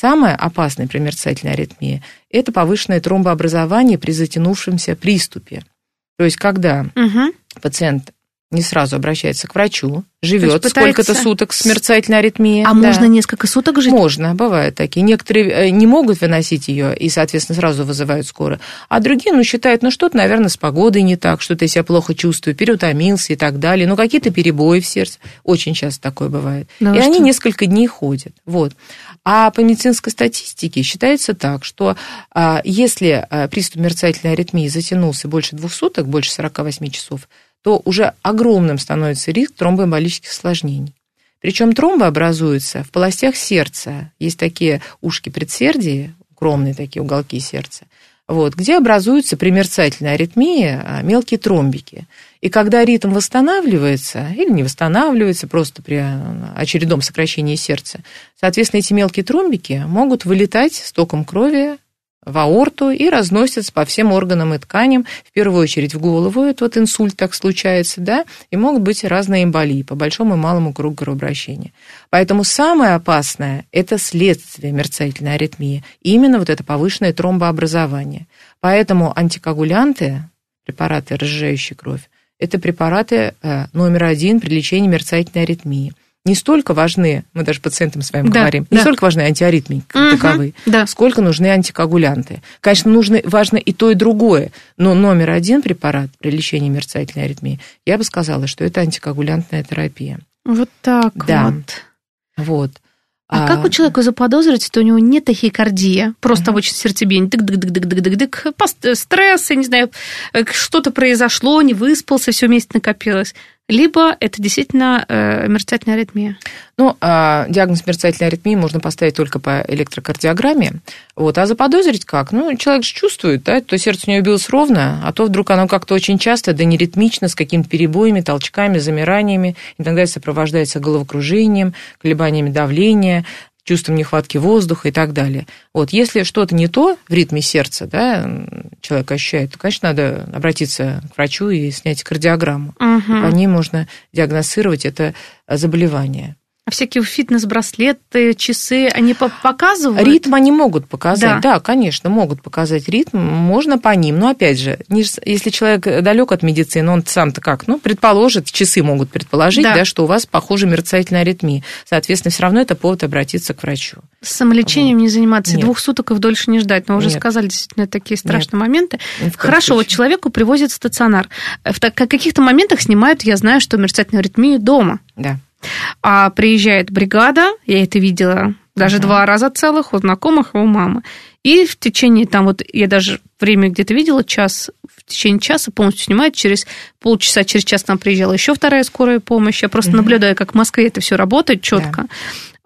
Самое опасное при мерцательной аритмии – это повышенное тромбообразование при затянувшемся приступе. То есть, когда угу. пациент не сразу обращается к врачу, живет сколько-то суток с мерцательной аритмией. А да. можно несколько суток жить? Можно, бывают такие. Некоторые э, не могут выносить ее и, соответственно, сразу вызывают скорую. А другие, ну, считают, ну, что-то, наверное, с погодой не так, что-то я себя плохо чувствую, переутомился и так далее. Ну, какие-то перебои в сердце. Очень часто такое бывает. Ну, и что? они несколько дней ходят. Вот. А по медицинской статистике считается так, что а, если а, приступ мерцательной аритмии затянулся больше двух суток, больше 48 часов, то уже огромным становится риск тромбоэмболических осложнений. Причем тромбы образуются в полостях сердца. Есть такие ушки предсердия, укромные такие уголки сердца, вот, где образуются при мерцательной аритмии а, мелкие тромбики. И когда ритм восстанавливается или не восстанавливается просто при а, очередном сокращении сердца, соответственно, эти мелкие тромбики могут вылетать с током крови в аорту и разносятся по всем органам и тканям, в первую очередь в голову, это вот инсульт так случается, да, и могут быть разные эмболии по большому и малому кругу кровообращения. Поэтому самое опасное – это следствие мерцательной аритмии, именно вот это повышенное тромбообразование. Поэтому антикоагулянты, препараты, разжижающие кровь, это препараты э, номер один при лечении мерцательной аритмии – не столько важны, мы даже пациентам своим да, говорим, не да. столько важны антиаритмии как угу, таковые, да. сколько нужны антикоагулянты. Конечно, нужны, важно и то, и другое, но номер один препарат при лечении мерцательной аритмии, я бы сказала, что это антикоагулянтная терапия. Вот так да. вот. Вот. А, а как у человека заподозрить, что у него не тахикардия, просто обычно сердцебиение, дык-дык-дык-дык-дык-дык-дык, стресс, я не знаю, э, что-то произошло, не выспался, все вместе накопилось. Либо это действительно э, мерцательная аритмия? Ну, а, диагноз мерцательной аритмии можно поставить только по электрокардиограмме. Вот, а заподозрить как? Ну, человек же чувствует, да, то сердце у него билось ровно, а то вдруг оно как-то очень часто, да неритмично, с какими-то перебоями, толчками, замираниями, иногда сопровождается головокружением, колебаниями давления, чувством нехватки воздуха и так далее. Вот, если что-то не то в ритме сердца, да, человек ощущает, то, конечно, надо обратиться к врачу и снять кардиограмму. Угу. По ней можно диагностировать это заболевание. А всякие фитнес-браслеты, часы, они показывают? Ритм они могут показать, да. да, конечно, могут показать ритм, можно по ним. Но опять же, если человек далек от медицины, он сам-то как, ну, предположит, часы могут предположить, да. да, что у вас, похоже, мерцательная аритмия. Соответственно, все равно это повод обратиться к врачу. С самолечением вот. не заниматься, Нет. двух суток и дольше не ждать. Вы уже Нет. сказали действительно такие страшные Нет. моменты. Хорошо, случае. вот человеку привозят стационар. В каких-то моментах снимают, я знаю, что мерцательную аритмию дома. Да. А приезжает бригада, я это видела даже uh-huh. два раза целых у знакомых у мамы. И в течение там вот, я даже время где-то видела, час, в течение часа полностью снимают, через полчаса, через час там приезжала еще вторая скорая помощь. Я просто uh-huh. наблюдаю, как в Москве это все работает четко. Yeah.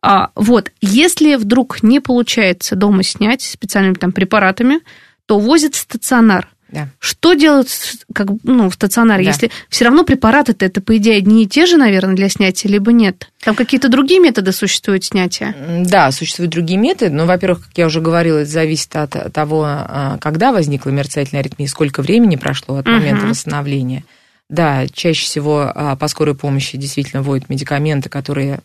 А, вот, если вдруг не получается дома снять специальными там препаратами, то возят стационар. Да. Что делают как, ну, в стационаре, да. если все равно препараты это, по идее, одни и те же, наверное, для снятия, либо нет? Там какие-то другие методы существуют снятия? Да, существуют другие методы, но, во-первых, как я уже говорила, это зависит от того, а, когда возникла мерцательная аритмия, сколько времени прошло от момента угу. восстановления. Да, чаще всего а, по скорой помощи действительно вводят медикаменты, которые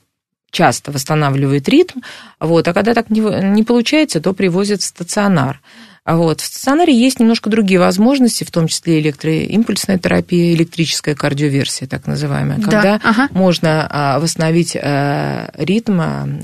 часто восстанавливают ритм, вот, а когда так не, не получается, то привозят в стационар. А вот. В стационаре есть немножко другие возможности, в том числе электроимпульсная терапия, электрическая кардиоверсия, так называемая, да, когда ага. можно а, восстановить а, ритм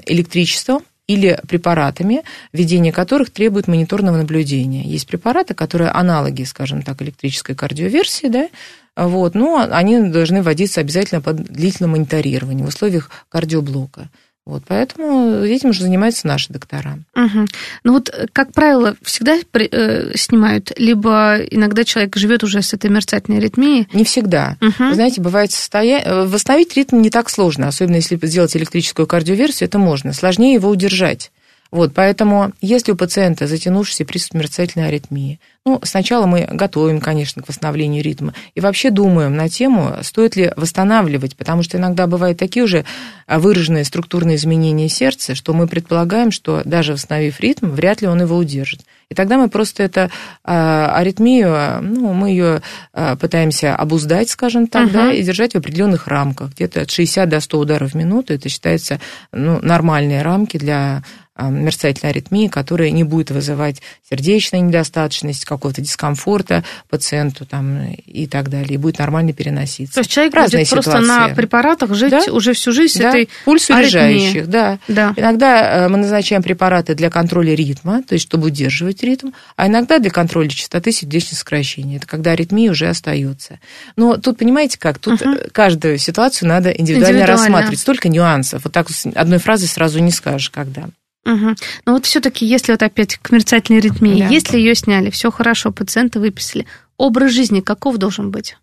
электричеством, или препаратами, введение которых требует мониторного наблюдения. Есть препараты, которые аналоги, скажем так, электрической кардиоверсии, да, вот, но они должны вводиться обязательно под длительным мониторированием в условиях кардиоблока. Вот, поэтому этим уже занимаются наши доктора. Угу. Ну вот, как правило, всегда при, э, снимают, либо иногда человек живет уже с этой мерцательной аритмией? Не всегда. Угу. Вы знаете, бывает состояние... Восстановить ритм не так сложно, особенно если сделать электрическую кардиоверсию, это можно. Сложнее его удержать. Вот, поэтому, если у пациента затянувшийся приступ мерцательной аритмии, ну, сначала мы готовим, конечно, к восстановлению ритма и вообще думаем на тему, стоит ли восстанавливать, потому что иногда бывают такие уже выраженные структурные изменения сердца, что мы предполагаем, что даже восстановив ритм, вряд ли он его удержит. И тогда мы просто эту а, аритмию, ну, мы ее а, пытаемся обуздать, скажем так, uh-huh. да, и держать в определенных рамках, где-то от 60 до 100 ударов в минуту. Это считается ну, нормальные рамки для а, мерцательной аритмии, которая не будет вызывать сердечной недостаточность, какого-то дискомфорта пациенту там, и так далее, и будет нормально переноситься. То есть человек Разные будет ситуации. просто на препаратах жить да? уже всю жизнь да? с этой Пульс урежающих, да. да. Иногда э, мы назначаем препараты для контроля ритма, то есть чтобы удерживать ритм, а иногда для контроля частоты сердечных сокращений. Это когда аритмия уже остается. Но тут, понимаете как, тут угу. каждую ситуацию надо индивидуально, индивидуально рассматривать. Столько нюансов. Вот так одной фразой сразу не скажешь, когда. Угу. Но вот все-таки, если вот опять к мерцательной аритмии, да. если ее сняли, все хорошо, пациента выписали, образ жизни каков должен быть?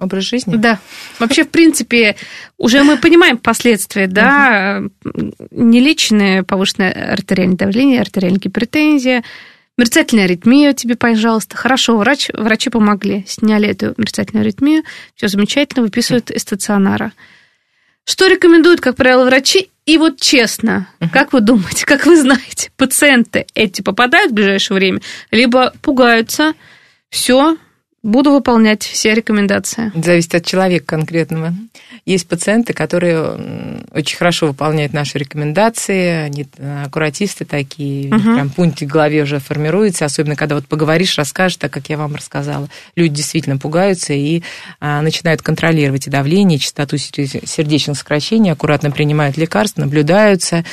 Образ жизни? Да. Вообще, в принципе, уже мы понимаем последствия, да, нелеченное повышенное артериальное давление, артериальная гипертензия, мерцательная аритмия тебе, пожалуйста. Хорошо, врач, врачи помогли, сняли эту мерцательную аритмию, все замечательно, выписывают из стационара. Что рекомендуют, как правило, врачи? И вот честно, uh-huh. как вы думаете, как вы знаете, пациенты эти попадают в ближайшее время, либо пугаются, все, буду выполнять все рекомендации. Зависит от человека конкретного. Есть пациенты, которые очень хорошо выполняют наши рекомендации, они э, аккуратисты такие, угу. прям пунктик в голове уже формируется, особенно когда вот поговоришь, расскажешь, так как я вам рассказала. Люди действительно пугаются и а, начинают контролировать и давление, и частоту сердечных сокращений, аккуратно принимают лекарства, наблюдаются.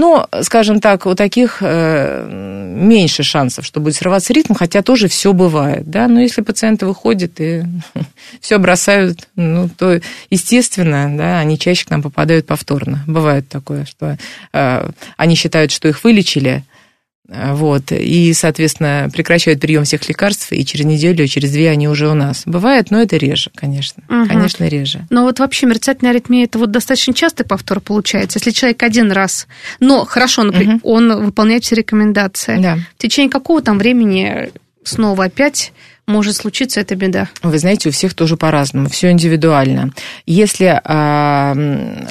Но, скажем так, у таких э, меньше шансов, что будет срываться ритм, хотя тоже все бывает, да, но если пациенты выходят и [laughs] все бросают, ну, то, естественно, да, они чаще к нам попадают повторно. Бывает такое, что э, они считают, что их вылечили, вот, и, соответственно, прекращают прием всех лекарств, и через неделю, через две они уже у нас. Бывает, но это реже, конечно, угу. конечно, реже. Но вот вообще мерцательная аритмия, это вот достаточно частый повтор получается. Если человек один раз, но хорошо, например, угу. он выполняет все рекомендации, да. в течение какого там времени снова опять может случиться эта беда? Вы знаете, у всех тоже по-разному, все индивидуально. Если, а,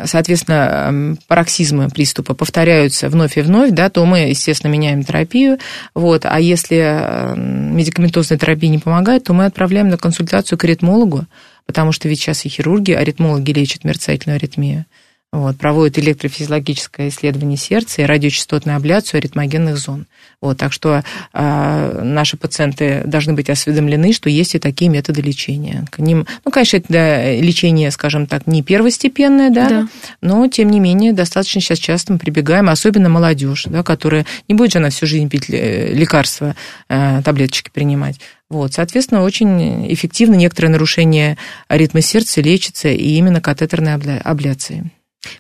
соответственно, пароксизмы приступа повторяются вновь и вновь, да, то мы, естественно, меняем терапию. Вот. А если медикаментозная терапия не помогает, то мы отправляем на консультацию к аритмологу, потому что ведь сейчас и хирурги, аритмологи лечат мерцательную аритмию. Вот, проводят электрофизиологическое исследование сердца и радиочастотную абляцию аритмогенных зон. Вот, так что э, наши пациенты должны быть осведомлены, что есть и такие методы лечения. К ним, ну, конечно, это лечение, скажем так, не первостепенное, да, да. но, тем не менее, достаточно сейчас часто мы прибегаем, особенно молодежь, да, которая не будет же она всю жизнь пить лекарства, э, таблеточки принимать. Вот, соответственно, очень эффективно некоторые нарушения ритма сердца лечатся и именно катетерной абляцией.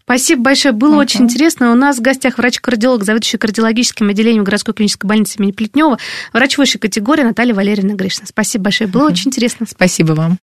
Спасибо большое, было uh-huh. очень интересно. У нас в гостях врач-кардиолог, заведующий кардиологическим отделением городской клинической больницы имени Плетнева, врач высшей категории Наталья Валерьевна Гришина. Спасибо большое, было uh-huh. очень интересно. Спасибо вам.